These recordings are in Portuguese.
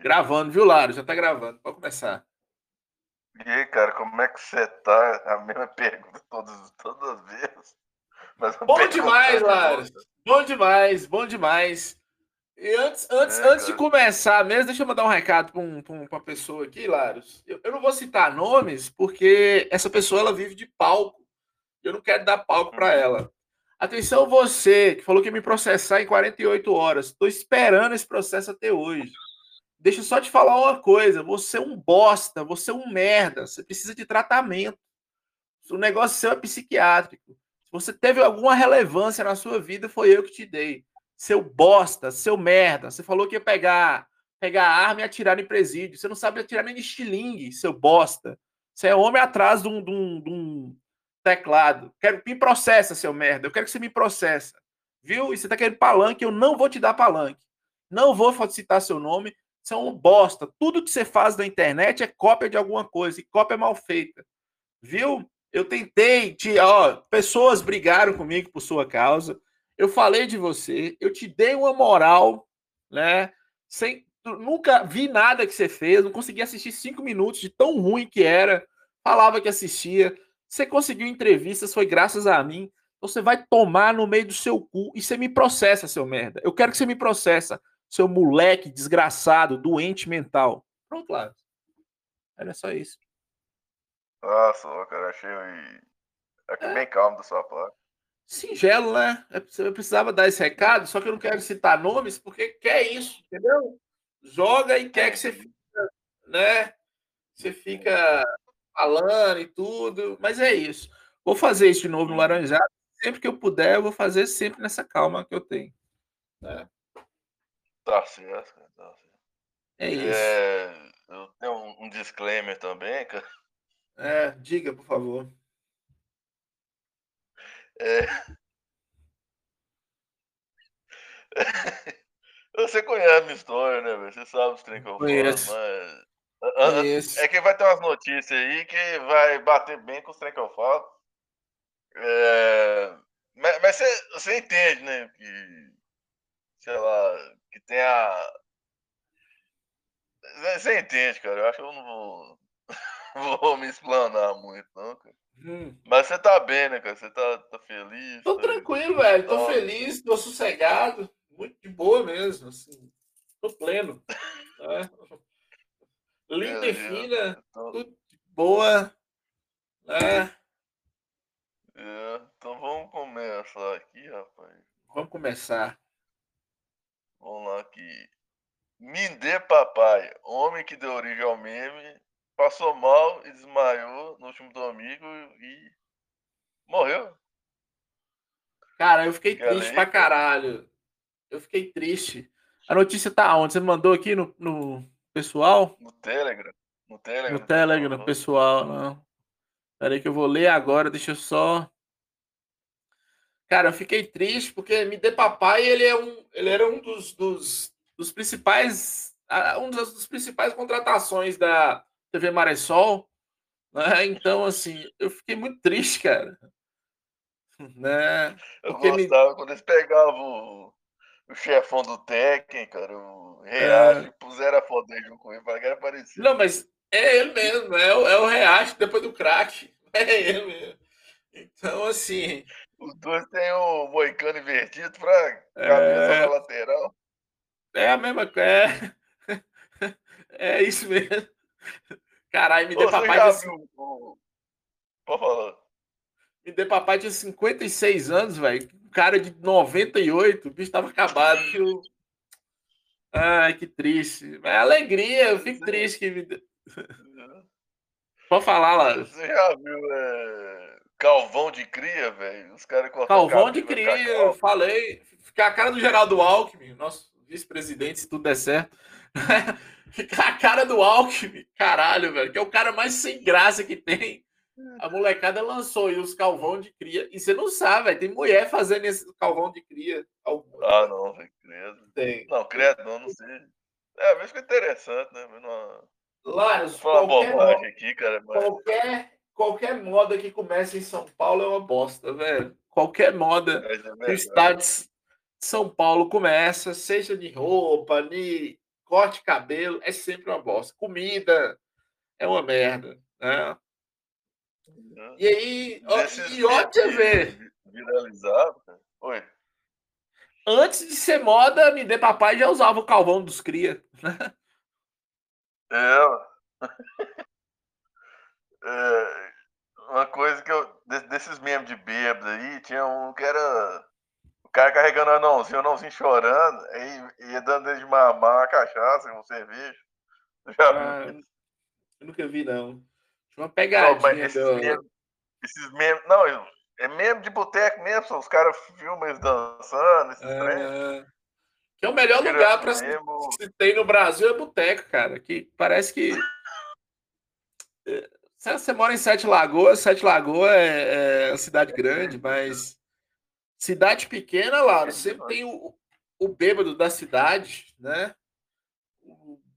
Gravando, viu, Laro? Já tá gravando. Pode começar. E aí, cara, como é que você tá? A mesma pergunta todas, todas as vezes. bom demais, Laro. Bom demais, bom demais. E antes, antes, é, antes de começar mesmo, deixa eu mandar um recado para um, uma pessoa aqui, Laros. Eu, eu, não vou citar nomes, porque essa pessoa ela vive de palco. Eu não quero dar palco para uhum. ela. Atenção, você que falou que ia me processar em 48 horas. Estou esperando esse processo até hoje. Deixa eu só te falar uma coisa: você é um bosta, você é um merda, você precisa de tratamento. O negócio seu é psiquiátrico. Se você teve alguma relevância na sua vida, foi eu que te dei. Seu bosta, seu merda. Você falou que ia pegar, pegar arma e atirar em presídio. Você não sabe atirar nem de estilingue, seu bosta. Você é homem atrás de um, de um, de um teclado. Quero me processa, seu merda. Eu quero que você me processa. Viu? E você tá querendo palanque, eu não vou te dar palanque. Não vou citar seu nome são um bosta. Tudo que você faz na internet é cópia de alguma coisa, e cópia mal feita. Viu? Eu tentei, te, ó, pessoas brigaram comigo por sua causa. Eu falei de você, eu te dei uma moral, né? Sem, nunca vi nada que você fez, não consegui assistir cinco minutos de tão ruim que era. Falava que assistia. Você conseguiu entrevistas, foi graças a mim. Você vai tomar no meio do seu cu e você me processa, seu merda. Eu quero que você me processa seu moleque desgraçado, doente mental. Pronto, lá. Era só isso. Nossa, cara, achei aqui é. bem calmo da sua parte. Singelo, né? Eu precisava dar esse recado, só que eu não quero citar nomes, porque quer isso, entendeu? Joga e quer que você fica, né? Você fica falando e tudo, mas é isso. Vou fazer isso de novo no Laranjado. Sempre que eu puder, eu vou fazer sempre nessa calma que eu tenho. Né? Tá certo, tá certo. É isso. É, eu tenho um, um disclaimer também, cara. É, diga, por favor. É... Você conhece a minha história, né, velho? Você sabe os trem que eu falo, mas. É que vai ter umas notícias aí que vai bater bem com os trem que eu falo. É... Mas, mas você, você entende, né? Que, sei lá, que tem a. Você entende, cara? Eu acho que eu não vou, vou me explanar muito, não, cara. Hum. Mas você tá bem, né, cara? Você tá, tá feliz? Tô tá... tranquilo, velho. Tô feliz, tô sossegado. Muito de boa mesmo, assim. Tô pleno. Né? Linda e fina, tô... tudo de boa. Né? É, então vamos começar aqui, rapaz. Vamos começar. Vamos lá aqui. Mindê Papai, homem que deu origem ao meme, passou mal e desmaiou no último domingo e morreu. Cara, eu fiquei triste pra caralho. Eu fiquei triste. A notícia tá onde? Você mandou aqui no, no pessoal? No Telegram. No Telegram. No Telegram, pessoal, não. Peraí que eu vou ler agora, deixa eu só. Cara, eu fiquei triste porque Me Dê Papai, ele, é um, ele era um dos, dos, dos principais, um das, dos principais contratações da TV Maressol, né? Então, assim, eu fiquei muito triste, cara. Né? Porque eu gostava me... quando eles pegavam o, chefão do Tekken, cara, o Reage, é... puseram a foto dele com ele, para que era parecido. Não, mas é ele mesmo, é o, é o Reage depois do crack. É ele mesmo. Então, assim. Os dois têm o moicano invertido para cabeça é... lateral. É a mesma coisa. É... é isso mesmo. Caralho, me dê papai. De... Viu... Pode falar. Me dê papai tinha 56 anos, velho. Cara de 98, o bicho tava acabado. Viu? Ai, que triste. É alegria, eu fico triste que me. Pode falar, lá. Você já viu, é Calvão de cria, velho. Os caras Calvão de cria, eu falei. Ficar a cara do Geraldo Alckmin, nosso vice-presidente, se tudo der certo. Ficar a cara do Alckmin, caralho, velho. Que é o cara mais sem graça que tem. A molecada lançou aí os calvão de cria. E você não sabe, velho. Tem mulher fazendo esse calvão de cria. Ah, não, velho. Credo. Tem. Não, credo, não, não sei. É, mas ficou interessante, né? Mas não... Laros, qualquer, aqui, cara, mas... qualquer qualquer moda que comece em São Paulo é uma bosta, velho. Qualquer moda é estado de São Paulo começa, seja de roupa, de corte de cabelo é sempre uma bosta. Comida é uma merda. Né? E aí, ó, e olha você ver. Viralizado. Oi. Antes de ser moda, me dê papai já usava o calvão dos cria. É. é. Uma coisa que eu. Desses membros de bêbado aí, tinha um que era. O cara carregando o anãozinho, o anãozinho chorando, aí ia dando ele de mamar uma cachaça, uma cerveja. Já ah, viu? Eu nunca vi, não. Tinha uma pegadinha. Não, mas esses, do... membros, esses membros. Não, é mesmo de boteco mesmo, os caras filmam eles dançando, esses é... Que é o melhor lugar para se, se tem no Brasil é boteco, cara. Que parece que. Você mora em Sete Lagoas, Sete Lagoas é, é cidade grande, mas cidade pequena, lá, sempre tem o, o bêbado da cidade, né?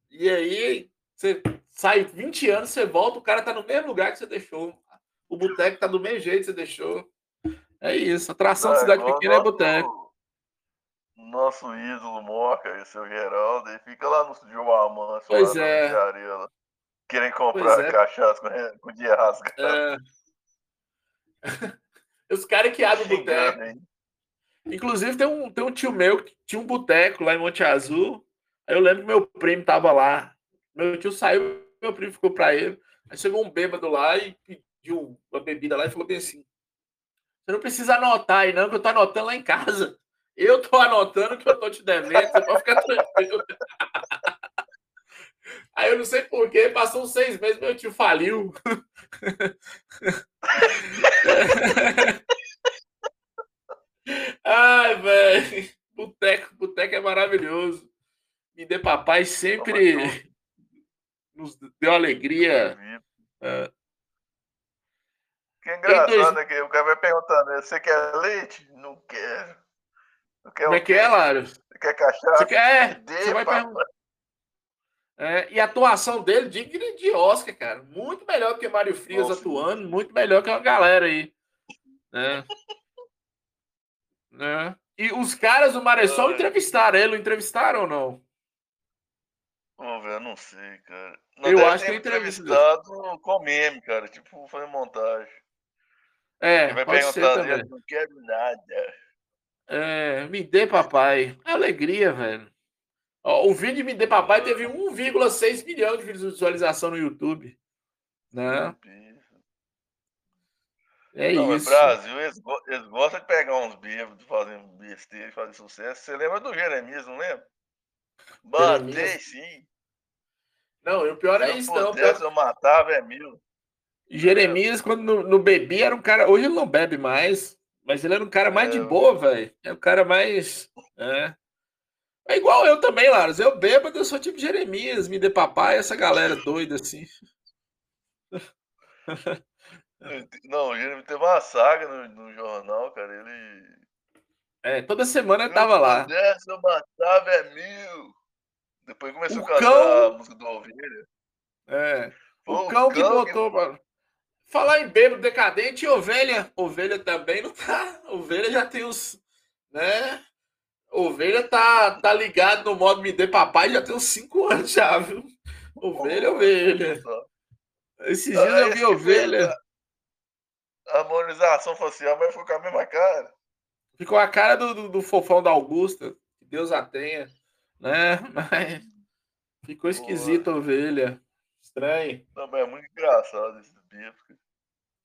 E aí você sai 20 anos, você volta, o cara tá no mesmo lugar que você deixou. O boteco tá do mesmo jeito que você deixou. É isso. Atração de cidade pequena é boteco. Nosso ídolo Moca e seu Geraldo, ele fica lá no João Amâncio, pois lá é. areia, querem comprar é. cachaça com, com dia rasgado. É. Os caras que abrem o boteco. Inclusive, tem um, tem um tio meu que tinha um boteco lá em Monte Azul. Aí eu lembro que meu primo tava lá. Meu tio saiu, meu primo ficou pra ele. Aí chegou um bêbado lá e pediu uma bebida lá e falou bem assim: Você não precisa anotar aí, não, que eu tô anotando lá em casa. Eu tô anotando que eu tô te devendo, você pode ficar tranquilo. Aí eu não sei porquê, passou uns seis meses, meu tio faliu. Ai, velho. Boteco, boteco é maravilhoso. Me dê papai sempre nos deu alegria. É. Que engraçado dois... é que o cara vai perguntando, você quer leite? Não quero. Não quer Como é que é, Lário? Você quer cachaça? Você quer? Dê, você vai perguntar. É, e a atuação dele, digna de Oscar, cara. Muito melhor que Mário Frias Nossa, atuando, muito melhor que a galera aí. Né? né? E os caras do Maressol entrevistaram ele, entrevistaram ou não? Ver, eu não sei, cara. Não eu acho que entrevistado com meme, cara. Tipo, foi montagem. É, ele vai perguntar dele, não quero nada. É, me dê papai. Alegria, velho. Ó, o vídeo Me Dê Papai teve 1,6 milhão de visualização no YouTube. Né? É não, isso. No Brasil, eles, eles, gostam de pegar uns bêbados, fazendo besteira, fazer sucesso. Você lembra do Jeremias, não lembra? Matei, sim. Não, e o pior é isso, não. Pudesse, eu matava, é mil. Jeremias, quando não, não bebia, era um cara. Hoje ele não bebe mais, mas ele era um cara mais é, de boa, velho. É o cara mais. É. É igual eu também, Laros. Eu bêbado, eu sou tipo Jeremias, me dê papai, essa galera doida assim. Não, ele teve uma saga no, no, jornal, cara. Ele. É, toda semana eu tava lá. Se eu matava é mil. Depois começou o a cantar cão... a música do Ovelha. É. Pô, o, cão o, cão que botou. Que... Falar em bêbado decadente e ovelha. Ovelha também não tá. Ovelha já tem os. Né? Ovelha tá, tá ligado no modo Me Dê Papai já tem uns 5 anos já, viu? Ovelha, ovelha. Esses dias eu vi ovelha. A harmonização facial, mas ficou com a mesma cara. Ficou a cara do, do, do fofão da Augusta. Que Deus a tenha. Né? Mas ficou esquisito a ovelha. Estranho. Não, mas é muito engraçado esse bicho.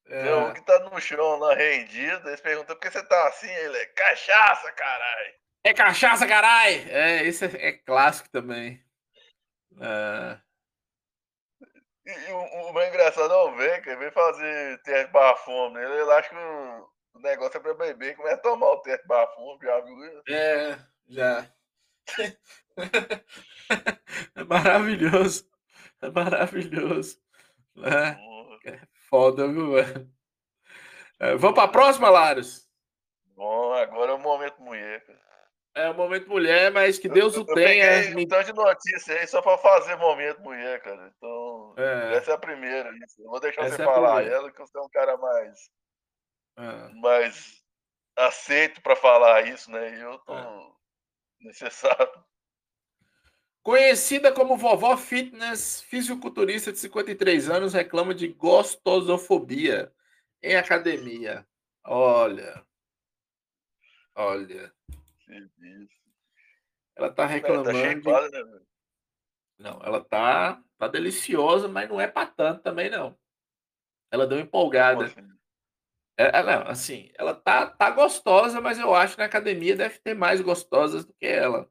É. Tem um que tá no chão lá rendido, eles perguntam por que você tá assim, ele é cachaça, caralho. É cachaça, carai! É, esse é, é clássico também. É... E, o, o mais engraçado é o Venca, vem fazer teste barra fome. Ele, ele acha que o, negócio é pra beber começa a tomar o teste barra fome, já viu isso? É, já. é maravilhoso. É maravilhoso. É, é foda, viu, velho? É, vamos pra próxima, Laros? Bom, agora é o momento mulher, cara. É o momento mulher, mas que Deus eu, o tenha. Um tanto de notícia aí só para fazer momento mulher, cara. Então, é. essa é a primeira. Eu vou deixar essa você é falar ela, que você é um cara mais. É. mais aceito para falar isso, né? E eu tô é. necessário. Conhecida como vovó fitness, fisiculturista de 53 anos reclama de gostosofobia em academia. Olha. Olha. Ela tá, tá reclamando. Tá né, não, ela tá, tá deliciosa, mas não é para tanto também não. Ela deu empolgada. Assim? É, ela, assim, ela tá, tá gostosa, mas eu acho que na academia deve ter mais gostosas do que ela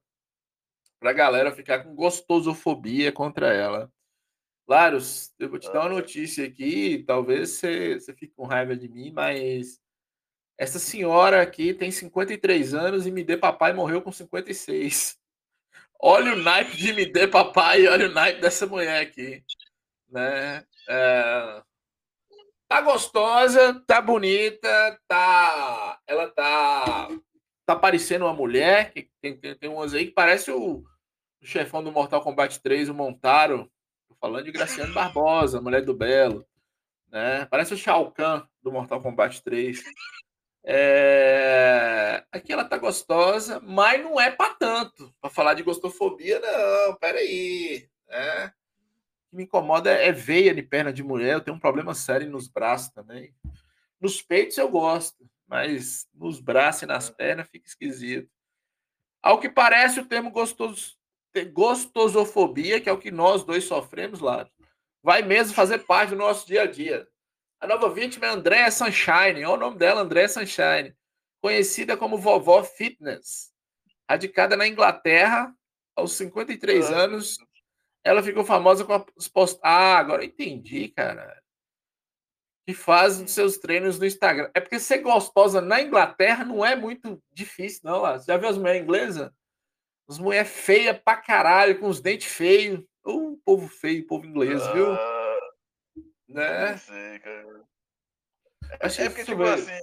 pra galera ficar com gostosofobia contra ela. Claro, eu vou te dar uma notícia aqui, talvez você, você fique com raiva de mim, mas essa senhora aqui tem 53 anos e me dê papai morreu com 56. Olha o naipe de me dê papai, olha o naipe dessa mulher aqui. Né? É... Tá gostosa, tá bonita, tá. Ela tá. Tá parecendo uma mulher. Que tem, tem, tem umas aí que parece o, o chefão do Mortal Kombat 3, o Montaro. Tô falando de Graciano Barbosa, mulher do Belo. Né? Parece o Shao Kahn do Mortal Kombat 3. É... Aqui ela tá gostosa, mas não é para tanto. Para falar de gostofobia, não, peraí. Né? O que me incomoda é veia de perna de mulher. Eu tenho um problema sério nos braços também. Nos peitos eu gosto, mas nos braços e nas pernas fica esquisito. Ao que parece, o termo gostoso, gostosofobia, que é o que nós dois sofremos lá, vai mesmo fazer parte do nosso dia a dia. A nova vítima é Andréa Sunshine, olha o nome dela, Andréa Sunshine, conhecida como Vovó Fitness. Radicada na Inglaterra, aos 53 ah, anos, ela ficou famosa com os posts. Ah, agora entendi, cara. Que faz os seus treinos no Instagram. É porque ser gostosa na Inglaterra não é muito difícil, não. Lá. Você já viu as mulheres inglesas? As mulheres feias pra caralho, com os dentes feios. Um povo feio, povo inglês, ah, viu? Né? Não sei, cara. É, é porque, tipo mesmo. assim,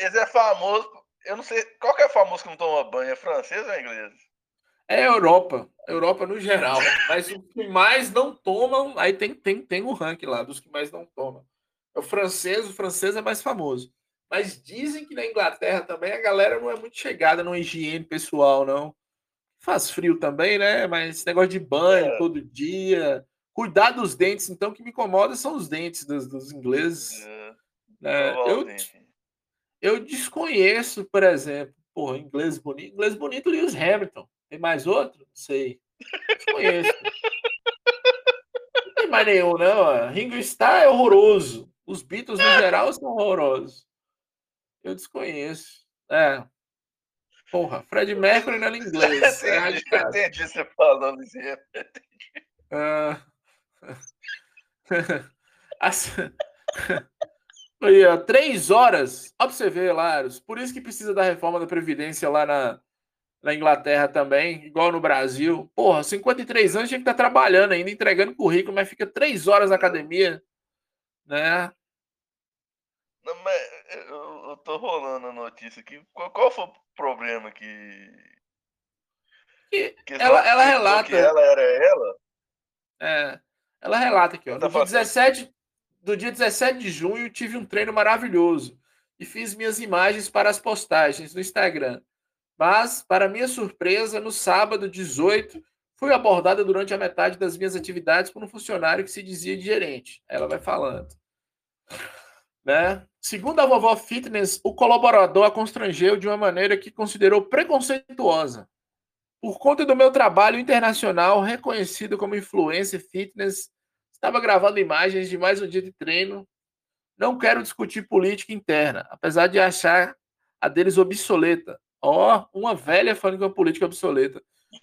esse é famoso. Eu não sei. Qual que é famoso que não toma banho? É francês ou é inglês? É Europa. Europa no geral. Mas o que mais não tomam, aí tem, tem, tem um ranking lá dos que mais não tomam. É o francês, o francês é mais famoso. Mas dizem que na Inglaterra também a galera não é muito chegada no higiene pessoal, não. Faz frio também, né? Mas esse negócio de banho é. todo dia. Cuidar dos dentes, então, que me incomoda são os dentes dos, dos ingleses. É. Eu, eu desconheço, por exemplo, porra, inglês bonito. Inglês bonito, Lewis Hamilton. Tem mais outro? Não sei. Desconheço. não tem mais nenhum, não. Ringo Starr é horroroso. Os Beatles, no geral, são horrorosos. Eu desconheço. É, Porra, Fred Mercury não é inglês. É entendi, é entendi você falando isso. Ah. As... Aí, ó, três horas. Ó, pra você ver, Laros. Por isso que precisa da reforma da Previdência lá na, na Inglaterra também, igual no Brasil. Porra, 53 anos tinha que estar trabalhando ainda, entregando currículo, mas fica três horas na academia, né? Não, mas eu, eu tô rolando a notícia aqui. Qual, qual foi o problema que. que, que ela, ela relata. Que ela era ela? É. Ela relata aqui, ó. Tá no dia 17, do dia 17 de junho, tive um treino maravilhoso e fiz minhas imagens para as postagens no Instagram. Mas, para minha surpresa, no sábado 18, fui abordada durante a metade das minhas atividades por um funcionário que se dizia de gerente. Ela vai falando. Né? Segundo a vovó Fitness, o colaborador a constrangeu de uma maneira que considerou preconceituosa. Por conta do meu trabalho internacional, reconhecido como influencer fitness, estava gravando imagens de mais um dia de treino. Não quero discutir política interna, apesar de achar a deles obsoleta. Ó, oh, uma velha falando que é uma política obsoleta.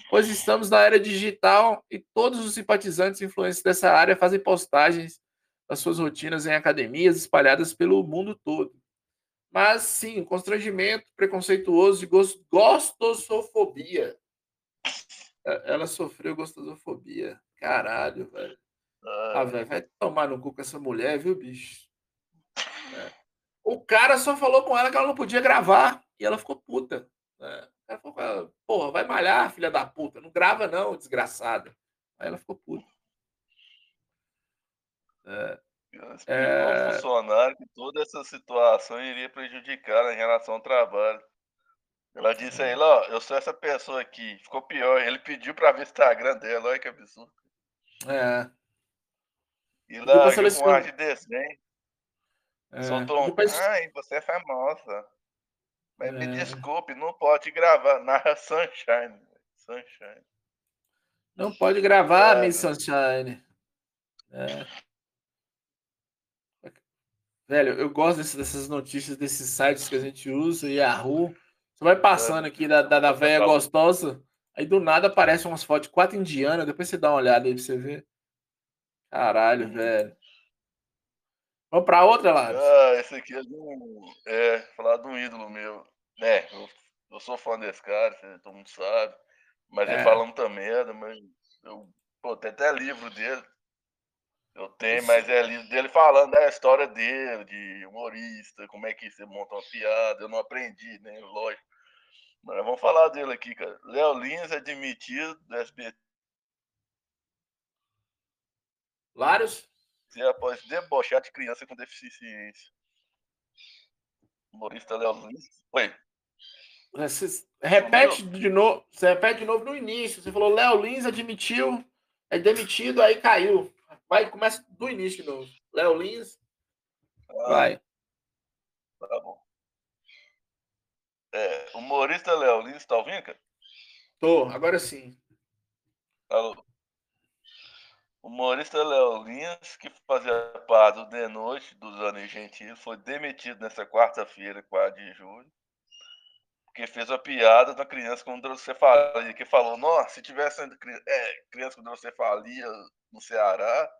Pois estamos na era digital e todos os simpatizantes e influencers dessa área fazem postagens das suas rotinas em academias espalhadas pelo mundo todo. Mas sim, constrangimento preconceituoso de gostosofobia. É, ela sofreu gostosofobia. Caralho, velho. Ah, velho, vai tomar no cu com essa mulher, viu, bicho? É. O cara só falou com ela que ela não podia gravar e ela ficou puta. É. Ela falou, porra, vai malhar, filha da puta. Não grava, não, desgraçada. Aí ela ficou puta. É. É... funcionário que toda essa situação iria prejudicar em relação ao trabalho. Ela disse aí, ó, eu sou essa pessoa aqui. Ficou pior. Ele pediu pra ver o Instagram dela, olha que absurdo. É. E lá, com ar de desenho. É. Soltou um. Depois... Ai, você é famosa. Mas é. me desculpe, não pode gravar. Narra Sunshine. Sunshine. Não pode gravar, é. Miss Sunshine. É. Velho, eu gosto dessas notícias desses sites que a gente usa, Yahoo. Você vai passando aqui da, da, da velha gostosa, aí do nada aparecem umas fotos de quatro indianas, depois você dá uma olhada aí pra você ver. Caralho, uhum. velho. Vamos pra outra, lá. Ah, esse aqui é, do, é falar de um ídolo meu. É, eu, eu sou fã desse cara, todo mundo sabe. Mas é. ele fala muita merda, mas eu, pô, tem até livro dele. Eu tenho, mas é livro dele falando da história dele, de humorista, como é que você monta uma piada. Eu não aprendi, né? Lógico. Mas vamos falar dele aqui, cara. Léo Lins é demitido do SBT. Lários? Após debochar de criança com deficiência. Humorista Léo Lins. Oi. Você repete de novo. Você repete de novo no início. Você falou Léo Lins admitiu, é demitido, aí caiu. Vai, começa do início de novo. Léo Lins. Ah, vai. Tá bom. É, humorista Léo Lins, tá ouvindo, cara? Tô, agora sim. Alô. Humorista Léo Lins, que fazia parte do De Noite dos anos Gentil, foi demitido nessa quarta-feira, 4 de julho, porque fez uma piada da criança com hidrocefalia, que falou, nossa, se tivesse é, criança com hidrocefalia no Ceará,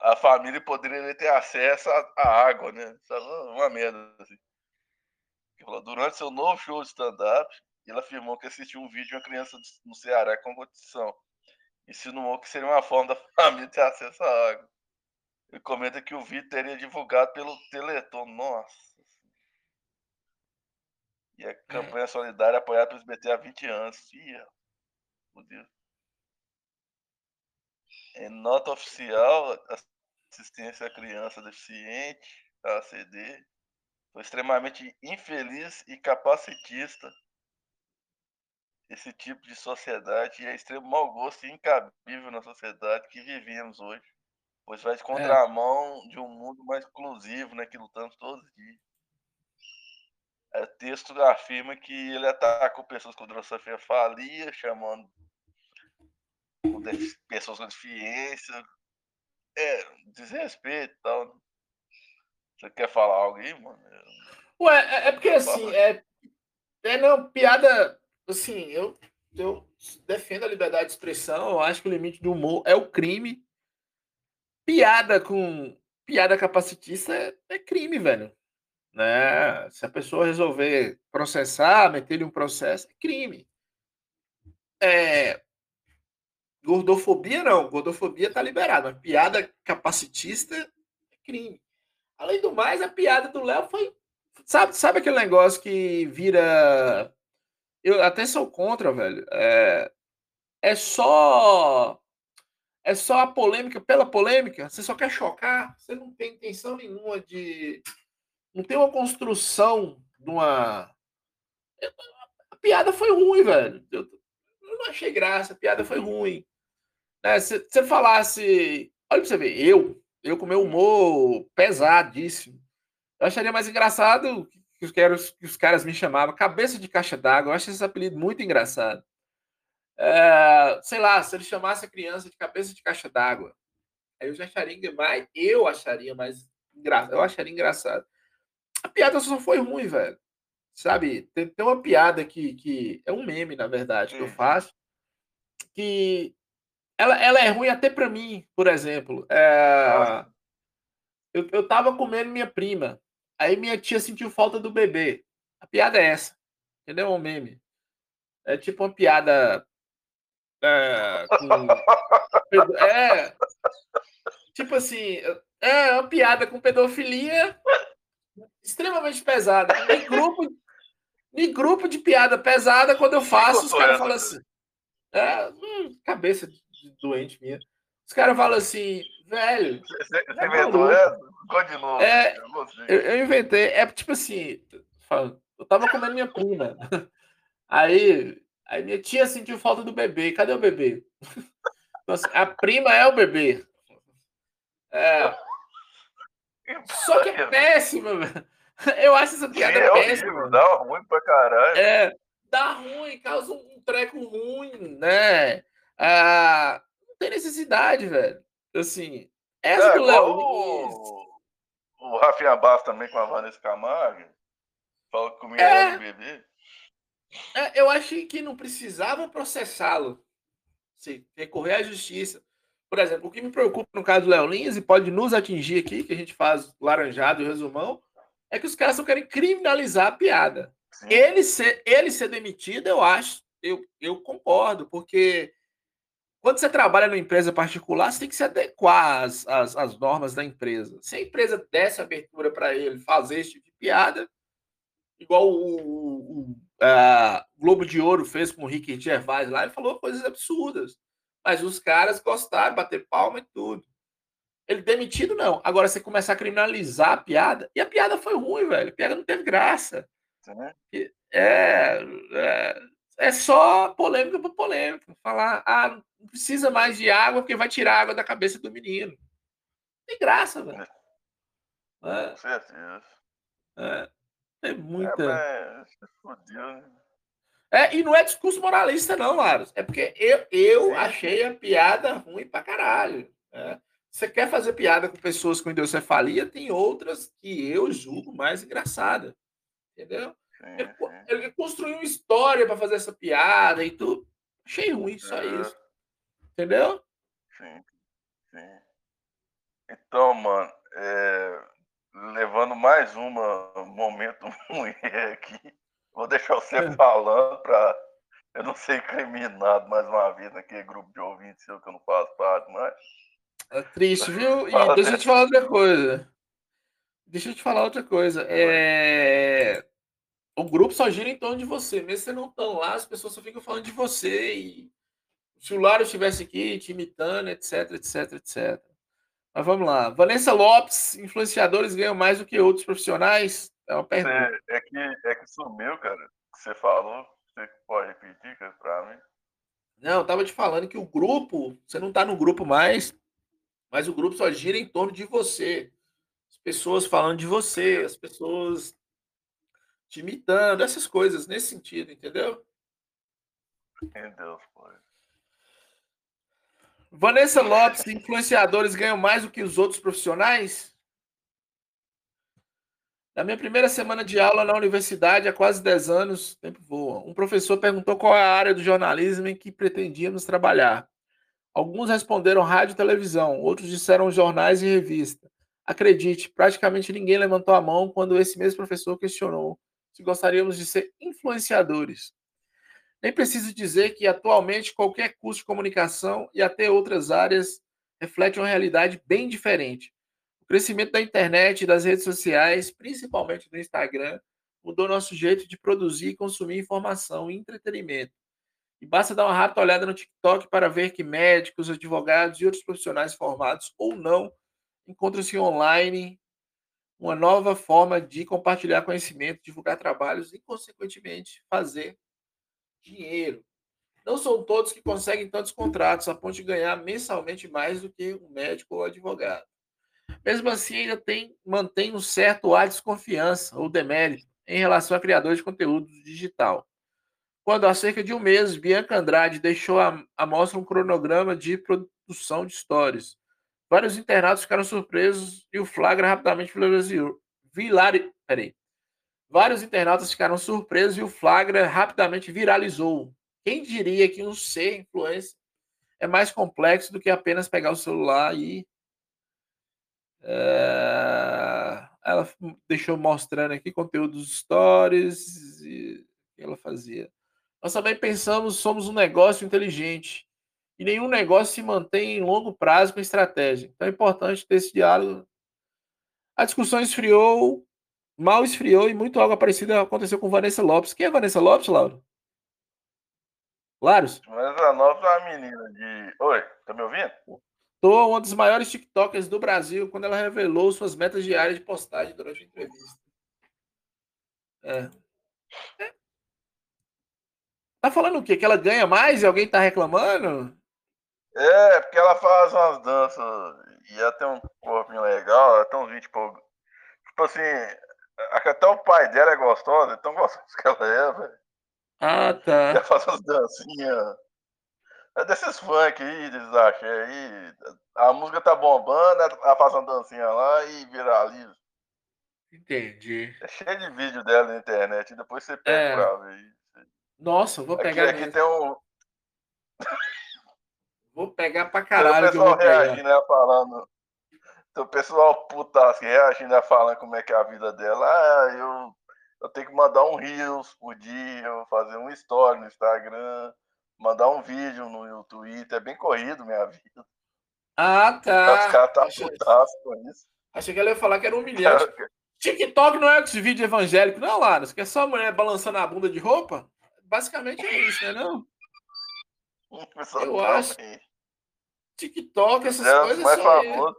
a família poderia ter acesso à água, né? É uma merda, assim. Durante seu novo show de stand-up, ele afirmou que assistiu um vídeo de uma criança no Ceará com condição. Insinuou que seria uma forma da família ter acesso à água. Ele comenta que o vídeo teria divulgado pelo Teleton. Nossa. E a campanha solidária apoiada pelo SBT há 20 anos. Ih, meu Deus. Em nota oficial, assistência à criança deficiente, ACD, foi extremamente infeliz e capacitista esse tipo de sociedade e é extremo mau gosto e incabível na sociedade que vivemos hoje, pois vai de é. contramão é. de um mundo mais inclusivo, né, que lutamos todos os dias. O texto afirma que ele atacou pessoas com falia, chamando pessoas com deficiência, é, desrespeito e tal. Você quer falar algo aí, mano? Ué, é, é porque assim, é, é não, piada, assim, eu, eu defendo a liberdade de expressão, eu acho que o limite do humor é o crime. Piada com piada capacitista é, é crime, velho. Né? Se a pessoa resolver processar, meter-lhe um processo, é crime. É, Gordofobia não, gordofobia está liberada, mas piada capacitista é crime. Além do mais, a piada do Léo foi. Sabe, sabe aquele negócio que vira. Eu até sou contra, velho. É, é só. É só a polêmica pela polêmica. Você só quer chocar. Você não tem intenção nenhuma de. Não tem uma construção de uma. A piada foi ruim, velho. Eu, não achei graça. A piada foi ruim. Né? Se você falasse, olha pra você ver, eu, eu com meu humor pesadíssimo, eu acharia mais engraçado que os, caras, que os caras me chamavam cabeça de caixa d'água. Eu acho esse apelido muito engraçado. É, sei lá, se ele chamasse a criança de cabeça de caixa d'água, aí eu já acharia mais, eu acharia mais engraçado, eu acharia engraçado. A piada só foi ruim, velho. Sabe, tem, tem uma piada que, que é um meme, na verdade, que eu faço, que ela, ela é ruim até para mim, por exemplo. É... Eu, eu tava comendo minha prima. Aí minha tia sentiu falta do bebê. A piada é essa. Entendeu? É um meme. É tipo uma piada. É, com... é tipo assim, é uma piada com pedofilia extremamente pesada. Em grupo, em grupo de piada pesada, quando eu faço, os caras falam assim. É, hum, cabeça doente minha. Os caras falam assim, velho. Você, inventou essa? Continua. É, eu, eu, inventei. É tipo assim. Eu tava comendo minha prima. Aí, aí minha tia sentiu falta do bebê. Cadê o bebê? Então, assim, a prima é o bebê. É. Só que é péssima, velho. Eu acho essa piada é péssima. Horrível, dá ruim pra caralho. É, dá ruim, causa um treco ruim, né? Ah, não tem necessidade, velho. Assim, essa é, do Léo o, o Rafinha Bastos também com a Vanessa Camargo. Fala que comia é, bebê. É, eu achei que não precisava processá-lo. Recorrer à justiça. Por exemplo, o que me preocupa no caso do Léo Lins, e pode nos atingir aqui, que a gente faz laranjado e resumão, é que os caras não querem criminalizar a piada. Ele ser, ele ser demitido, eu acho, eu, eu concordo, porque quando você trabalha numa empresa particular, você tem que se adequar às, às, às normas da empresa. Se a empresa desse abertura para ele fazer esse tipo de piada, igual o, o, o Globo de Ouro fez com o Rick Gervais lá, ele falou coisas absurdas. Mas os caras gostaram, bater palma e tudo. Ele demitido, não. Agora você começar a criminalizar a piada. E a piada foi ruim, velho. A piada não teve graça. É, é, é só polêmica por polêmica. Falar, ah, não precisa mais de água porque vai tirar água da cabeça do menino. Tem graça, velho. É. Certeza. É, é muita. É, mas... é, e não é discurso moralista, não, Laros. É porque eu, eu achei a piada ruim pra caralho. É. Você quer fazer piada com pessoas com endoscefalia, tem outras que eu julgo mais engraçada. Entendeu? Ele, ele, construiu uma história para fazer essa piada e tudo. Achei ruim, só isso. Entendeu? Sim, sim. Então, mano, é, levando mais um momento ruim aqui, vou deixar você é. falando para eu não ser incriminado mais uma vez naquele grupo de ouvintes que eu não faço parte mais. É triste, viu? E deixa eu te falar outra coisa. Deixa eu te falar outra coisa. É... O grupo só gira em torno de você. Mesmo você não estão lá, as pessoas só ficam falando de você. E se o Lário estivesse aqui te imitando, etc, etc, etc. Mas vamos lá. Vanessa Lopes, influenciadores ganham mais do que outros profissionais? É uma pergunta. É, é que, é que sumiu, cara. Que você falou. Você pode repetir para mim? Não, eu tava te falando que o grupo, você não tá no grupo mais, mas o grupo só gira em torno de você. As pessoas falando de você, as pessoas te imitando, essas coisas nesse sentido, entendeu? Deus, pai. Vanessa Lopes, influenciadores ganham mais do que os outros profissionais? Na minha primeira semana de aula na universidade, há quase 10 anos, tempo voa, um professor perguntou qual é a área do jornalismo em que pretendíamos trabalhar. Alguns responderam rádio e televisão, outros disseram jornais e revista. Acredite, praticamente ninguém levantou a mão quando esse mesmo professor questionou se gostaríamos de ser influenciadores. Nem preciso dizer que atualmente qualquer curso de comunicação e até outras áreas reflete uma realidade bem diferente. O crescimento da internet das redes sociais, principalmente do Instagram, mudou nosso jeito de produzir e consumir informação e entretenimento. E basta dar uma rápida olhada no TikTok para ver que médicos, advogados e outros profissionais formados ou não encontram-se online uma nova forma de compartilhar conhecimento, divulgar trabalhos e, consequentemente, fazer dinheiro. Não são todos que conseguem tantos contratos a ponto de ganhar mensalmente mais do que um médico ou advogado. Mesmo assim, ainda tem, mantém um certo ar de desconfiança ou demérito em relação a criadores de conteúdo digital quando há cerca de um mês Bianca Andrade deixou à mostra um cronograma de produção de stories. Vários internautas ficaram surpresos e o flagra rapidamente viralizou. Vilari... Peraí. Vários internautas ficaram surpresos e o flagra rapidamente viralizou. Quem diria que um ser influencer é mais complexo do que apenas pegar o celular e. É... Ela deixou mostrando aqui conteúdo dos stories e ela fazia. Nós também pensamos, somos um negócio inteligente. E nenhum negócio se mantém em longo prazo com estratégia. Então é importante ter esse diálogo. A discussão esfriou, mal esfriou e muito algo parecido aconteceu com Vanessa Lopes. Quem é Vanessa Lopes, Lauro? Laros? Vanessa Lopes é uma menina de. Oi, tá me ouvindo? Tô uma dos maiores TikTokers do Brasil quando ela revelou suas metas diárias de postagem durante a entrevista. É. Tá falando o quê? Que ela ganha mais e alguém tá reclamando? É, porque ela faz umas danças e ela tem um corpinho legal, ela tem uns 20 tipo, tipo assim, até o pai dela é gostoso, é tão gostoso que ela é, velho. Ah, tá. Ela faz umas dancinhas. É desses funk aí, axé aí. A música tá bombando, ela faz uma dancinha lá e viraliza. Entendi. É cheio de vídeo dela na internet, depois você pega é. pra ver. Nossa, vou pegar. Aqui, aqui tem um. Vou pegar pra caralho. O pessoal reagindo, né, falando. O pessoal putaço reagindo, né, falando como é que é a vida dela. Ah, eu, eu tenho que mandar um Reels por dia, fazer um story no Instagram, mandar um vídeo no Twitter. É bem corrido minha vida. Ah, tá. Os caras tá putaço com isso. Achei que ela ia falar que era humilhante. TikTok não é esse vídeo evangélico, não, Lara. Que é só mulher balançando a bunda de roupa? Basicamente é isso, né? Não? Eu acho. TikTok, essas é, coisas. Mais famoso.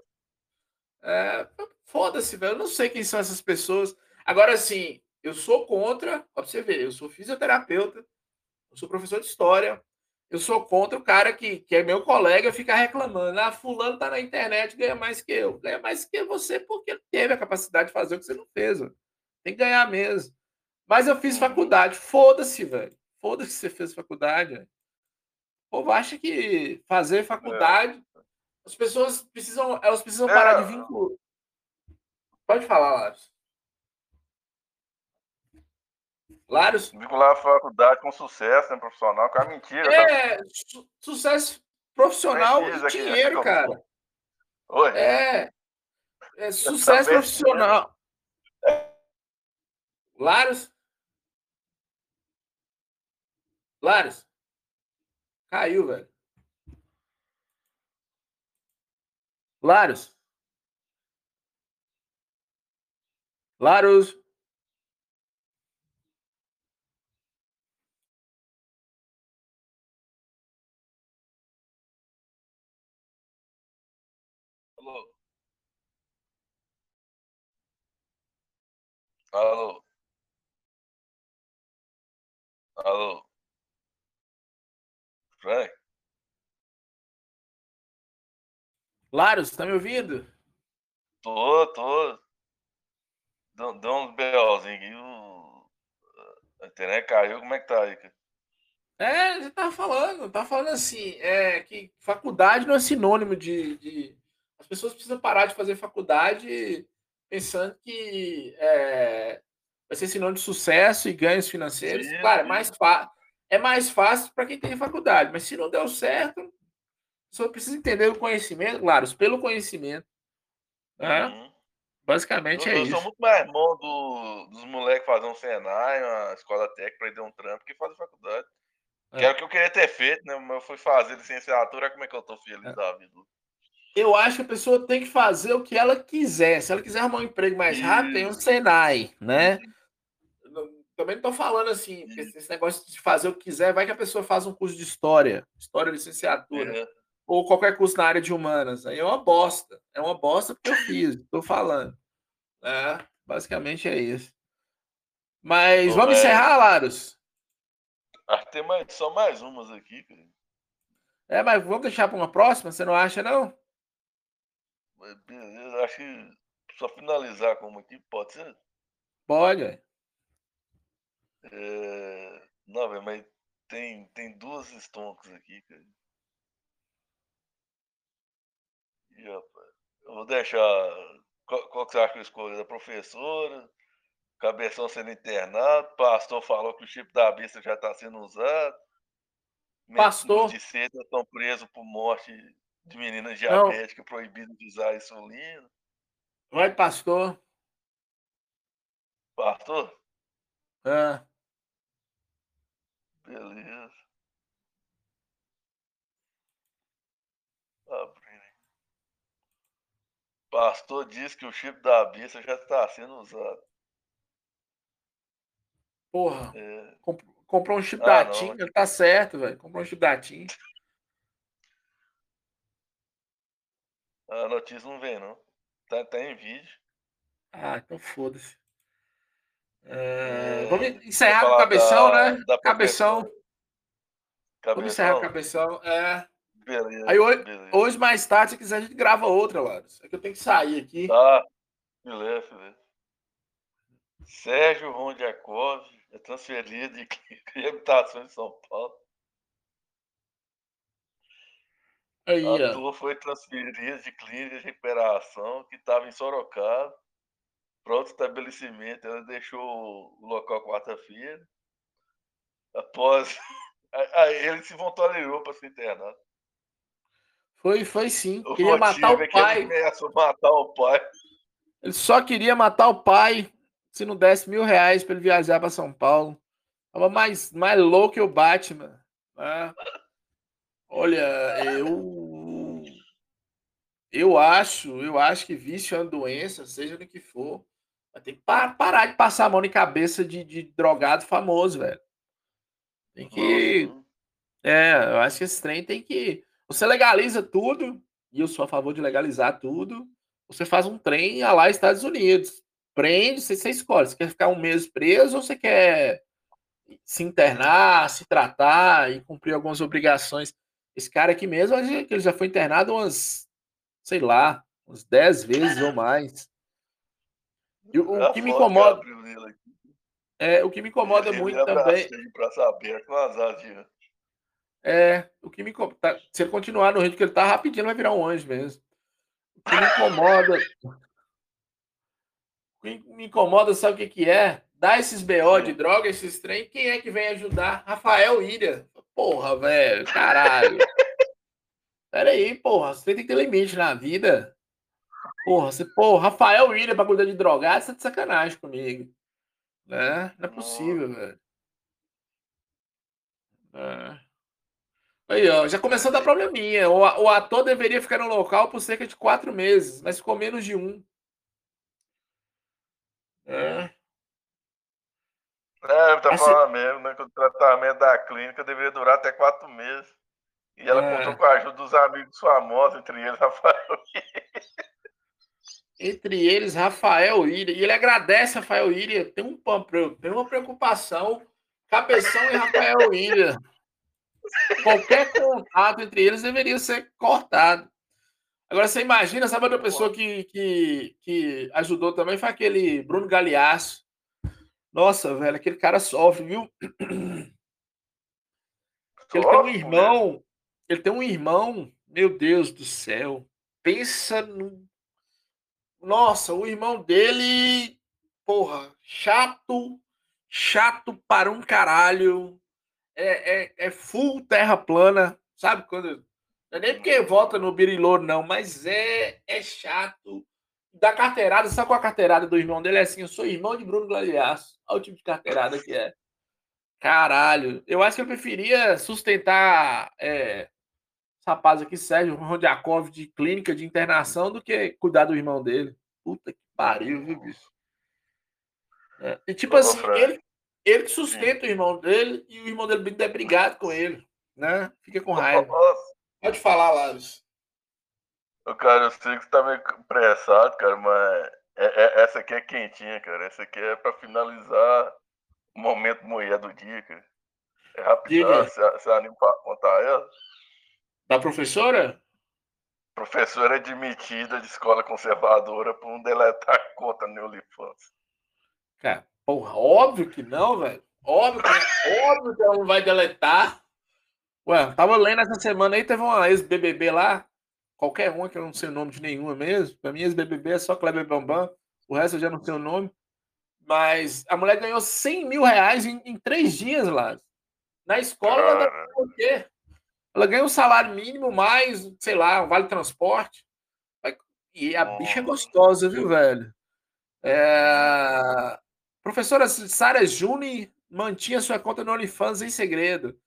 É, foda-se, velho. Eu não sei quem são essas pessoas. Agora, assim, eu sou contra. Pra você ver, eu sou fisioterapeuta, eu sou professor de história. Eu sou contra o cara que, que é meu colega ficar reclamando. Ah, fulano tá na internet, ganha mais que eu. Ganha mais que você porque teve a capacidade de fazer o que você não fez. Tem que ganhar mesmo. Mas eu fiz faculdade. Foda-se, velho. Foda-se que você fez faculdade. Véio. O povo acha que fazer faculdade. É. As pessoas precisam. Elas precisam é. parar de vincular. Pode falar, Lars. Larios? Vincular a faculdade com sucesso né, profissional, com a mentira. É, tá? su sucesso profissional e dinheiro, aqui, cara. Oi. É, é sucesso profissional. Larios? Larios? Caiu, velho. Laros. Laros. Alô. Alô. Frank? Laros, tá me ouvindo? Tô, tô. Deu, deu uns BOzinhos aqui. O... A internet caiu. Como é que tá aí, cara? É, você tava falando, tava falando assim, é, que faculdade não é sinônimo de, de, As pessoas precisam parar de fazer faculdade pensando que é, vai ser sinônimo de sucesso e ganhos financeiros. Sim, claro, é mais fácil é mais fácil para quem tem faculdade, mas se não deu certo, só precisa entender o conhecimento, claro, pelo conhecimento. Né? Uhum. Basicamente eu, é eu isso. Eu sou muito mais irmão do, dos moleques fazer um Senai, uma escola técnica para ir dar um trampo que fazer faculdade. É. Que era o que eu queria ter feito, né? Mas eu fui fazer licenciatura, como é que eu tô feliz é. da vida. Eu acho que a pessoa tem que fazer o que ela quiser. Se ela quiser arrumar um emprego mais rápido, tem um Senai, né? Uhum também não tô falando assim, esse negócio de fazer o que quiser, vai que a pessoa faz um curso de história, história licenciatura, uhum. ou qualquer curso na área de humanas. Aí é uma bosta. É uma bosta porque eu fiz, tô falando. É, basicamente é isso. Mas vamos é... encerrar, Laros? Ah, tem mais, só mais umas aqui, cara. É, mas vamos deixar para uma próxima, você não acha, não? Beleza, acho que só finalizar como aqui, pode ser? Pode, é... Não, velho, mas tem, tem duas stonks aqui, cara. E, rapaz, eu vou deixar. Qual, qual que você acha que eu escolho? Da professora? Cabeção sendo internado? Pastor falou que o chip da besta já está sendo usado. Pastor. De cedo estão presos por morte de menina diabética, proibido de usar insulina. Vai, pastor. Pastor? É. Beleza. Abrindo. Pastor diz que o chip da besta já está sendo usado. Porra. É. Comprou um chip ah, da TIM, tá certo, velho. Comprou um chip da TIM. A notícia não vem, não. Tá, tá em vídeo. Ah, então foda-se. É, vamos encerrar com o cabeção, da, né? Da cabeção. cabeção. Vamos encerrar com o cabeção. É. Beleza, Aí hoje, beleza. hoje, mais tarde, se quiser, a gente grava outra, Laros. É que eu tenho que sair aqui. Tá. Beleza, beleza. Sérgio Rondiakov é transferido de habitação em São Paulo. Aí, a turma foi transferida de clínica de recuperação que estava em Sorocaba para outro estabelecimento. Ela deixou o local quarta-feira. Após. Aí ele se voluntariou para ser internado. Foi, foi sim. O queria matar o é pai. Matar o pai. Ele só queria matar o pai se não desse mil reais para ele viajar para São Paulo. Tava mais, mais louco que o Batman. Né? Olha, eu. Eu acho, eu acho que vício é uma doença, seja no que for. Vai ter que parar de passar a mão em cabeça de, de drogado famoso, velho. Tem que. É, eu acho que esse trem tem que. Você legaliza tudo, e eu sou a favor de legalizar tudo. Você faz um trem lá Estados Unidos. Prende, você, você escolhe. Você quer ficar um mês preso ou você quer se internar, se tratar e cumprir algumas obrigações. Esse cara aqui mesmo, ele já foi internado umas, sei lá, umas 10 vezes ou mais. E o, o que me incomoda. É, o que me incomoda muito também. É, o que me tá, se ele continuar no ritmo que ele tá rapidinho, vai virar um anjo mesmo. O que me incomoda. o que me incomoda, sabe o que, que é? Dar esses BO de droga, esses trem, quem é que vem ajudar? Rafael Ilha. Porra, velho, caralho. Pera aí, porra, você tem que ter limite na vida. Porra, você, porra, Rafael William pra cuidar de drogado, você tá de sacanagem comigo. Né? Não é possível, velho. É. Aí, ó, já começou a dar probleminha. O, o ator deveria ficar no local por cerca de quatro meses, mas ficou menos de um. É. É, tá falando mesmo, né? Que o tratamento da clínica deveria durar até quatro meses. E ela é. contou com a ajuda dos amigos famosos, entre eles Rafael Entre eles, Rafael Iria. E ele agradece Rafael Iria. Tem, um, tem uma preocupação. Cabeção e Rafael Iria. Qualquer contato entre eles deveria ser cortado. Agora, você imagina, sabe outra pessoa que, que, que ajudou também? Foi aquele Bruno Galeasso. Nossa, velho, aquele cara sofre, viu? Ele tem um irmão, ele tem um irmão, meu Deus do céu. Pensa no. Nossa, o irmão dele, porra, chato, chato para um caralho. É, é, é full terra plana, sabe? Quando. Não é nem porque volta no birilor, não, mas é, é chato. Da carteirada, sabe qual a carteirada do irmão dele? É assim: eu sou irmão de Bruno Gladiaço. Olha o tipo de carteirada que é. Caralho, eu acho que eu preferia sustentar é, esse rapaz aqui, Sérgio Rondiakov, de clínica de internação, do que cuidar do irmão dele. Puta que pariu, viu, bicho? É, e tipo assim, ele, ele que sustenta Sim. o irmão dele e o irmão dele é brigado com ele, né? Fica com raiva. Pode falar, Laros. Cara, eu sei que você tá meio pressado, cara, mas é, é, essa aqui é quentinha, cara. Essa aqui é pra finalizar o momento mulher do dia, cara. É rapidão, você, você anima pra contar ela? Da professora? Professora admitida de escola conservadora por um deletar conta no OnlyFans. Cara, porra, óbvio que não, velho. Óbvio que, óbvio que ela não vai deletar. Ué, tava lendo essa semana aí, teve uma ex-BBB lá, qualquer uma que eu não sei o nome de nenhuma mesmo. Pra mim, ex-BBB é só Kleber Bambam, o resto eu já não sei o nome. Mas a mulher ganhou 100 mil reais em, em três dias lá. Na escola, ela o quê? Ela ganha um salário mínimo mais, sei lá, um vale transporte. E a bicha é gostosa, viu, velho? É... Professora Sara Juni mantinha sua conta no OnlyFans em segredo.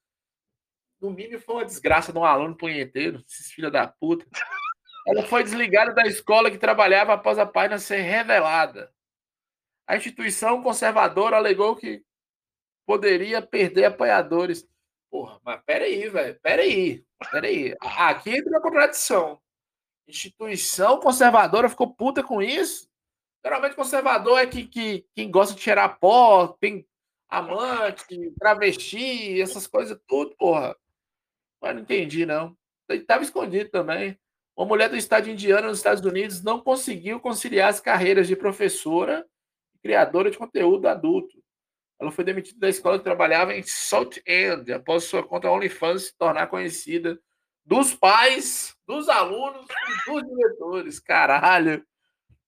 No mínimo foi uma desgraça de um aluno punheteiro, esses filhos da puta. Ela foi desligada da escola que trabalhava após a página ser revelada. A instituição conservadora alegou que poderia perder apoiadores. Porra, mas peraí, velho. Peraí. Peraí. Aqui entra uma contradição. Instituição conservadora ficou puta com isso? Geralmente conservador é que, que quem gosta de cheirar pó, tem amante, travesti, essas coisas tudo, porra. Mas não entendi, não. Estava escondido também. Uma mulher do estado de Indiana, nos Estados Unidos, não conseguiu conciliar as carreiras de professora e criadora de conteúdo adulto. Ela foi demitida da escola que trabalhava em South End após sua conta OnlyFans se tornar conhecida dos pais, dos alunos e dos diretores. Caralho.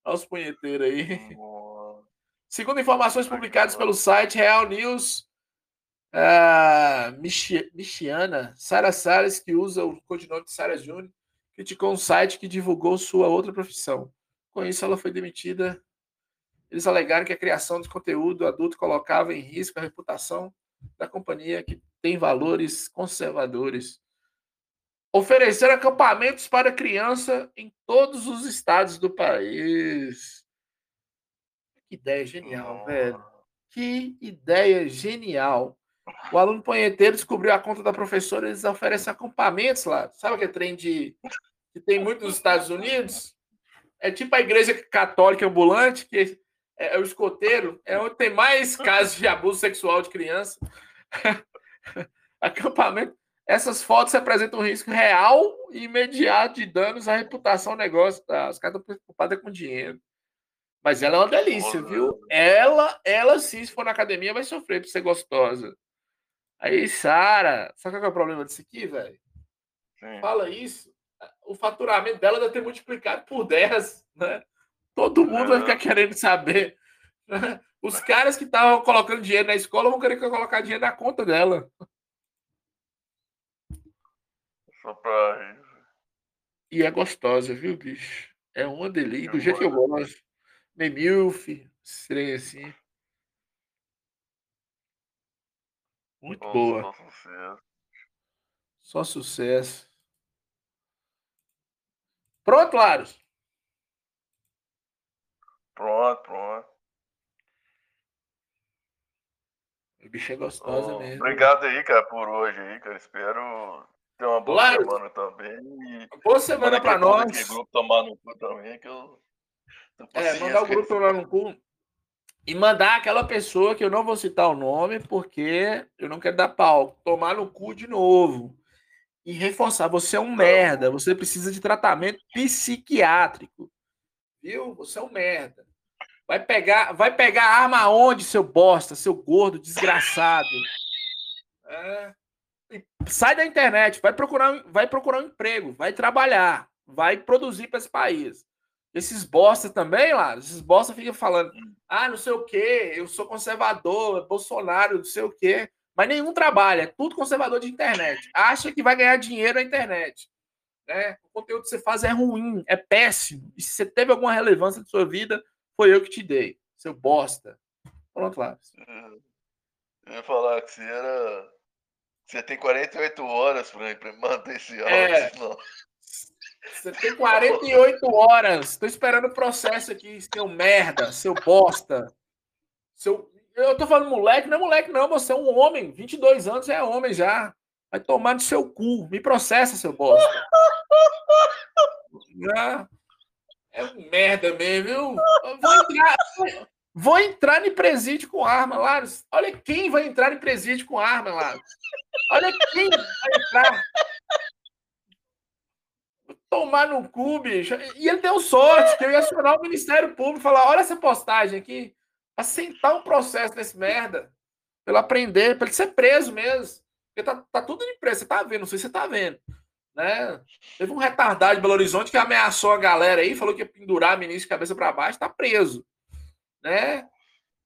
Olha os punheteiros aí. Segundo informações publicadas pelo site Real News, a Michiana, Sara Salles, que usa o codinome de Sara Júnior, criticou um site que divulgou sua outra profissão. Com isso, ela foi demitida. Eles alegaram que a criação de conteúdo adulto colocava em risco a reputação da companhia, que tem valores conservadores. Oferecer acampamentos para criança em todos os estados do país. Que ideia genial, velho. Que ideia genial. O aluno punheteiro descobriu a conta da professora, eles oferecem acampamentos lá. Sabe aquele trem de que tem muito nos Estados Unidos? É tipo a igreja católica ambulante, que é, é o escoteiro, é onde tem mais casos de abuso sexual de criança. Acampamento. Essas fotos representam um risco real e imediato de danos à reputação do negócio. Tá? Os caras estão preocupados com dinheiro. Mas ela é uma delícia, viu? Ela, ela sim, se for na academia, vai sofrer pra ser gostosa. Aí, Sara, sabe qual é o problema disso aqui, velho? Fala isso. O faturamento dela deve ter multiplicado por 10, né? Todo mundo vai ficar querendo saber. Os caras que estavam colocando dinheiro na escola vão querer colocar dinheiro na conta dela. Só pra E é gostosa, viu, bicho? É uma delícia, do jeito que eu gosto. Meio milf, estranho assim. Muito Nossa, boa. Só sucesso. Só sucesso. Pronto, Laros? Pronto, pronto. O bicho é gostosa oh, mesmo. Obrigado aí, cara, por hoje aí, cara. Espero ter uma boa Laros, semana também. boa semana pra nós. grupo tomar no cu também, que eu. É, mandar o grupo tomar no cu e mandar aquela pessoa que eu não vou citar o nome, porque eu não quero dar pau, tomar no cu de novo. E reforçar, você é um merda, você precisa de tratamento psiquiátrico. Viu? Você é um merda. Vai pegar, vai pegar arma onde, seu bosta, seu gordo desgraçado? É. Sai da internet, vai procurar, vai procurar um emprego, vai trabalhar, vai produzir para esse país. Esses bosta também, lá, esses bosta ficam falando, ah, não sei o quê, eu sou conservador, Bolsonaro, não sei o quê. Mas nenhum trabalha, é tudo conservador de internet. Acha que vai ganhar dinheiro na internet. Né? O conteúdo que você faz é ruim, é péssimo. E se você teve alguma relevância na sua vida, foi eu que te dei, seu bosta. Pronto, lá. Eu ia falar que você era. Você tem 48 horas para manter esse áudio, é. Senão... Você tem 48 horas. Estou esperando o processo aqui, seu merda, seu bosta. Seu... Eu tô falando moleque, não é moleque, não. Você é um homem. 22 anos é homem já. Vai tomar no seu cu. Me processa, seu bosta. É um merda mesmo, viu? Vou entrar, vou entrar em presídio com arma, Laros. Olha quem vai entrar em presídio com arma, Laros. Olha quem vai entrar tomar no cu, bicho. E ele deu sorte, que eu ia acionar o Ministério Público e falar: olha essa postagem aqui, assentar um processo desse merda, pra ele aprender, para ele ser preso mesmo. Porque tá, tá tudo de preso, você tá vendo, não sei se você tá vendo. Né? Teve um retardado de Belo Horizonte que ameaçou a galera aí, falou que ia pendurar a ministra de cabeça para baixo, tá preso. Né?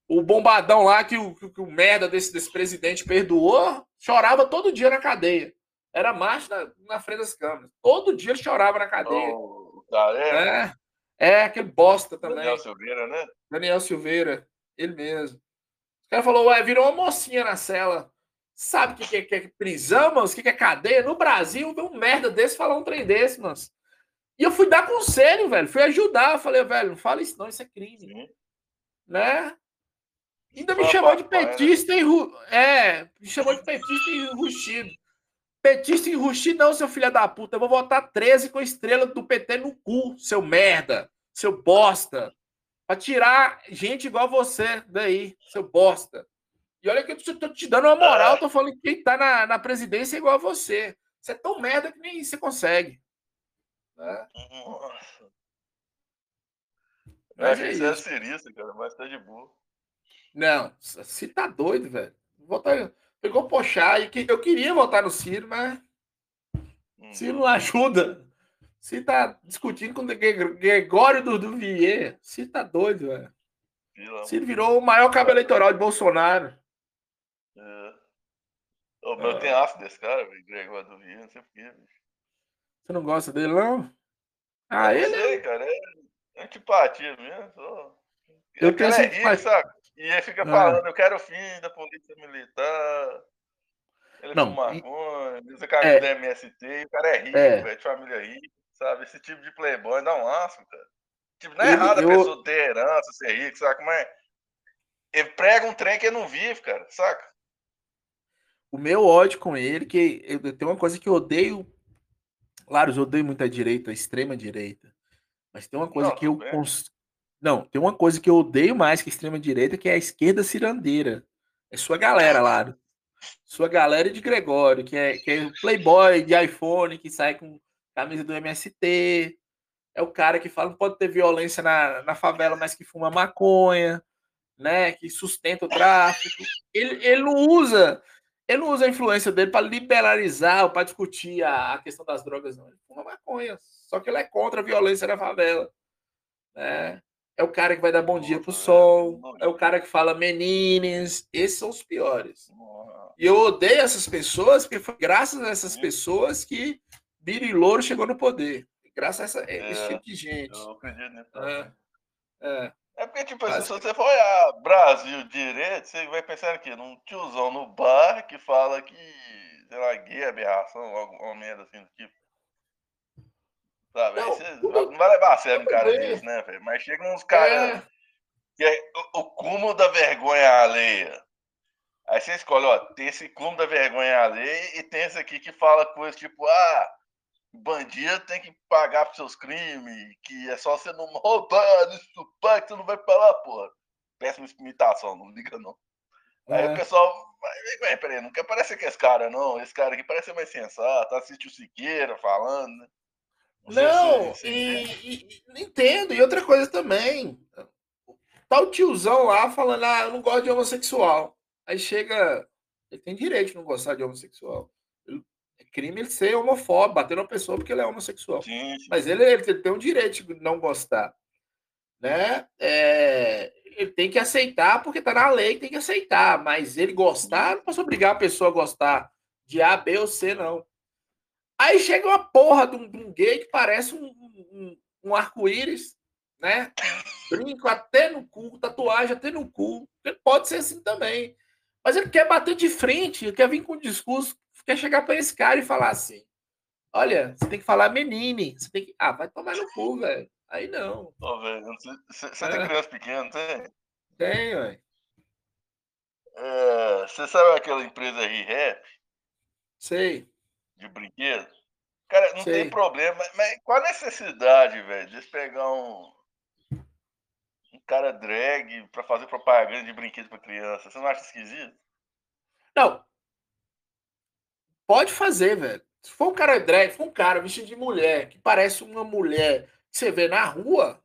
O bombadão lá que o, que o merda desse, desse presidente perdoou, chorava todo dia na cadeia. Era macho na, na frente das câmeras. Todo dia ele chorava na cadeia. Oh, é, é, aquele bosta também. Daniel Silveira, né? Daniel Silveira, ele mesmo. O cara falou, ué, virou uma mocinha na cela. Sabe o que, que, que, é prisão, mano? O que, que é cadeia? No Brasil, um merda desse falar um trem desse, mano. E eu fui dar conselho, velho. Fui ajudar. Eu falei, velho, não fala isso não, isso é crime. Sim. Né? Ainda me chamou de petista e... É, me chamou de petista e enrustido. Petista enrustido, não, seu filho da puta. Eu vou votar 13 com a estrela do PT no cu, seu merda, seu bosta. Pra tirar gente igual você daí, seu bosta. E olha que eu tô te dando uma moral, tô falando que quem tá na, na presidência é igual a você. Você é tão merda que nem você consegue. Né? Nossa. Mas é, é cirista, cara, mas tá de boa. Não, se tá doido, velho. Votar, pegou pochar e que eu queria votar no Ciro, mas hum. Ciro não ajuda. Se tá discutindo com o Gregório do, do Vier, se tá doido, velho. Ciro virou o maior cabo eleitoral de Bolsonaro. É. Oh, meu, é. tem desse cara, Gregório do Vier, não sei porquê, bicho. Você não gosta dele, não? Ah, eu ele. Sei, é... cara, é antipatia mesmo. Só... Eu tenho é rico, sabe? E ele fica ah. falando, eu quero o fim da polícia militar. Ele não, fuma maconha, usa camisa é, da MST, o cara é rico, é. velho, de família rica, sabe? Esse tipo de playboy dá um asco, cara. Tipo, não é errado a pessoa ter herança, ser rico, saca? Mas ele prega um trem que ele não vive, cara, saca? O meu ódio com ele, que eu, tem uma coisa que eu odeio. Claro, eu odeio muito a direita, a extrema direita. Mas tem uma coisa não, que eu. Cons... Não, tem uma coisa que eu odeio mais que a extrema direita, que é a esquerda cirandeira. É sua galera, Laro. Sua galera de Gregório, que é, que é o playboy de iPhone, que sai com camisa do MST, é o cara que fala que pode ter violência na, na favela, mas que fuma maconha, né? Que sustenta o tráfico. Ele, ele não usa, ele não usa a influência dele para liberalizar ou para discutir a, a, questão das drogas, não. Ele fuma maconha. Só que ele é contra a violência na favela. Né? É o cara que vai dar bom dia pro sol. É o cara que fala menines. Esses são os piores. E eu odeio essas pessoas, porque foi graças a essas pessoas que Birilouro chegou no poder. Graças a essa, é, esse tipo de gente. É, é. é porque, tipo assim, se você for olhar Brasil direito, você vai pensar aqui, num tiozão no bar que fala que, sei lá, gay, aberração, alguma merda assim do tipo. Sabe? Não, você não vai levar a sério um cara desse, né, velho? Mas chega uns caras. É. Que é o, o cúmulo da vergonha alheia. Aí você escolhe, ó, tem esse cúmulo da vergonha alheia e tem esse aqui que fala coisas tipo, ah, bandido tem que pagar por seus crimes, que é só você não roubar, não estupar, que você não vai falar, porra. Péssima imitação, não liga não. Aí o é. pessoal, mas, peraí, não quer parecer que é esse cara, não. Esse cara aqui parece mais sensato, assiste o Siqueira falando, né? Não, não e, e, entendo. E outra coisa também. Tá o tiozão lá falando, ah, eu não gosto de homossexual. Aí chega. Ele tem direito de não gostar de homossexual. é crime ele ser homofóbico, bater uma pessoa porque ele é homossexual. Sim. Mas ele, ele, tem um direito de não gostar. Né? É, ele tem que aceitar porque tá na lei, tem que aceitar. Mas ele gostar, não posso obrigar a pessoa a gostar de A, B ou C, não. Aí chega uma porra de um, de um gay que parece um, um, um arco-íris, né? Brinco até no cu, tatuagem até no cu. Ele pode ser assim também. Mas ele quer bater de frente, ele quer vir com um discurso, quer chegar para esse cara e falar assim: olha, você tem que falar menine, você tem que. Ah, vai tomar no cu, velho. Aí não. Ô, velho, você, você é. tem criança pequena, tem? Tem, velho. É, você sabe aquela empresa ReHap? Sei. De brinquedo? Cara, não tem problema, mas qual a necessidade, velho, de pegar um, cara drag para fazer propaganda de brinquedo para criança. Você não acha esquisito? Não. Pode fazer, velho. Se for um cara drag, se for um cara vestido de mulher, que parece uma mulher que você vê na rua,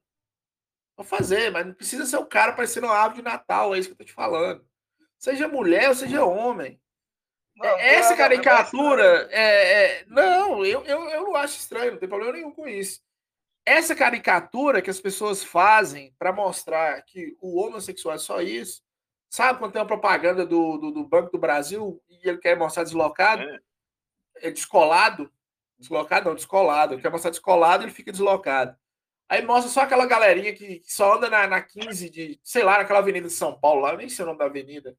pode fazer, mas não precisa ser o cara parecendo uma árvore de Natal, é isso que eu tô te falando. Seja mulher ou seja homem. Não, Essa caricatura é, é, Não, eu, eu, eu não acho estranho, não tem problema nenhum com isso. Essa caricatura que as pessoas fazem para mostrar que o homossexual é só isso, sabe quando tem uma propaganda do, do, do Banco do Brasil e ele quer mostrar deslocado, é, é descolado, deslocado não, descolado, ele quer mostrar descolado ele fica deslocado. Aí mostra só aquela galerinha que, que só anda na, na 15 de, sei lá, naquela avenida de São Paulo lá, eu nem sei o nome da avenida.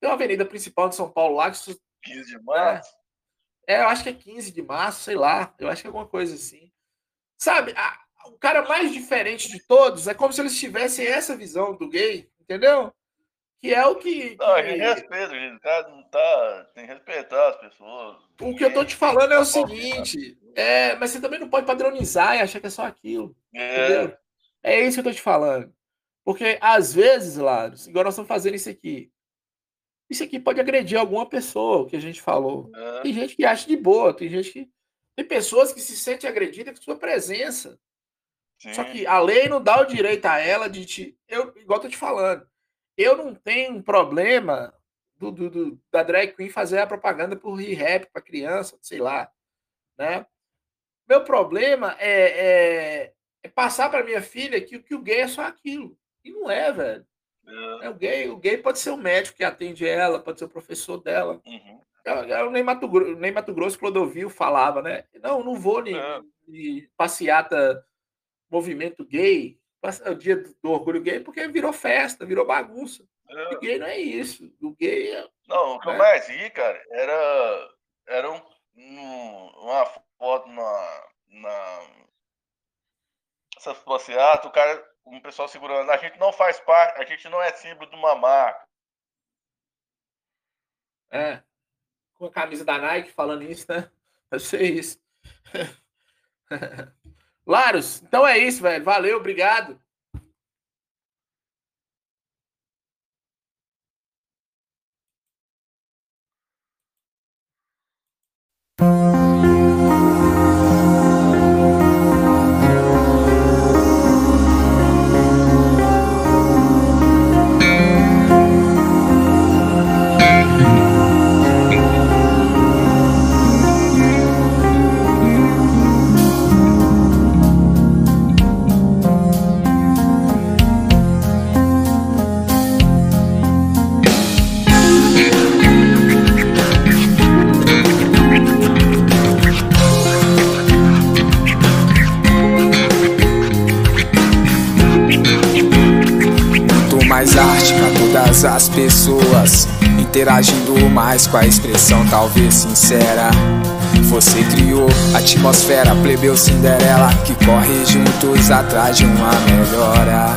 Tem uma avenida principal de São Paulo lá. Que, 15 de março? É, é, eu acho que é 15 de março, sei lá. Eu acho que é alguma coisa assim. Sabe, a, o cara mais diferente de todos é como se eles tivessem essa visão do gay, entendeu? Que é o que. Não, a gente respeita, gente. O cara não tá. Tem que respeitar as pessoas. O que eu tô te falando é o seguinte: é, mas você também não pode padronizar e achar que é só aquilo. É. Entendeu? É isso que eu tô te falando. Porque às vezes, Laros, igual nós estamos fazendo isso aqui, isso aqui pode agredir alguma pessoa, o que a gente falou. Tem gente que acha de boa, tem gente que. Tem pessoas que se sentem agredidas com sua presença. Sim. Só que a lei não dá o direito a ela de te. Eu, igual eu tô te falando, eu não tenho um problema do, do, do da drag queen fazer a propaganda por rap para criança, sei lá. Né? Meu problema é, é, é passar para minha filha que, que o gay é só aquilo. E não é, velho. É. O, gay, o gay pode ser o médico que atende ela, pode ser o professor dela. Uhum. Eu, nem, Mato, nem Mato Grosso, Clodovil falava, né? Não, não vou em, é. passeata movimento gay, o dia do orgulho gay, porque virou festa, virou bagunça. É. O gay não é isso. O gay é. Não, o que eu mais ri, cara, era, era um, um, uma foto na. na essa passeata, o cara um pessoal segurando. A gente não faz parte, a gente não é símbolo de uma marca. É. Com a camisa da Nike falando isso, né? Eu sei isso. Laros, então é isso, velho. Valeu, obrigado. Interagindo mais com a expressão talvez sincera. Você criou a atmosfera plebeu Cinderela que corre juntos atrás de uma melhora.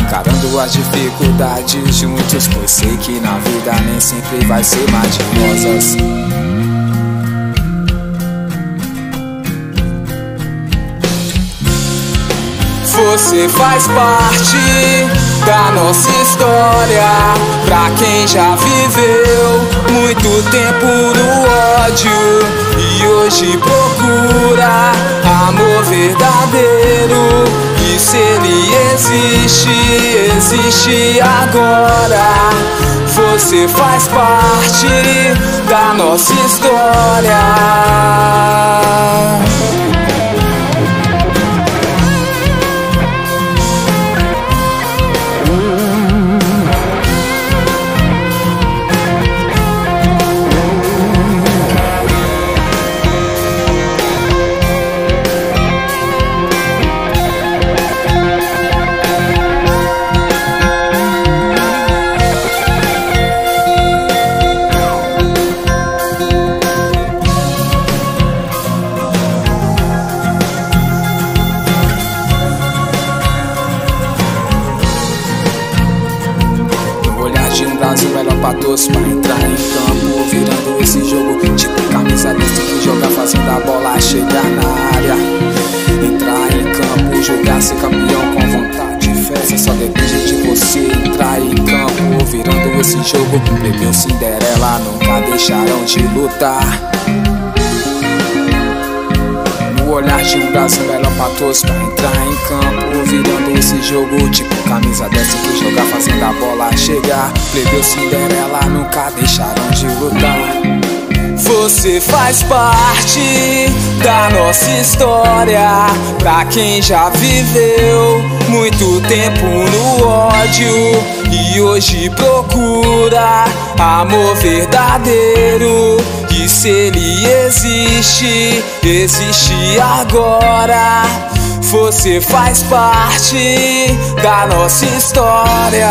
Encarando as dificuldades juntos, pois sei que na vida nem sempre vai ser mais de rosas. Você faz parte da nossa história. Pra quem já viveu muito tempo no ódio E hoje procura amor verdadeiro E se ele existe, existe agora. Você faz parte da nossa história deixaram de lutar. Olhar de um Brasil melhor pra todos pra entrar em campo Virando esse jogo tipo camisa dessa que jogar fazendo a bola chegar. Plebeu Cinderela nunca deixaram de lutar. Você faz parte da nossa história. Pra quem já viveu muito tempo no ódio e hoje procura amor verdadeiro. E se ele existe, existe agora. Você faz parte da nossa história.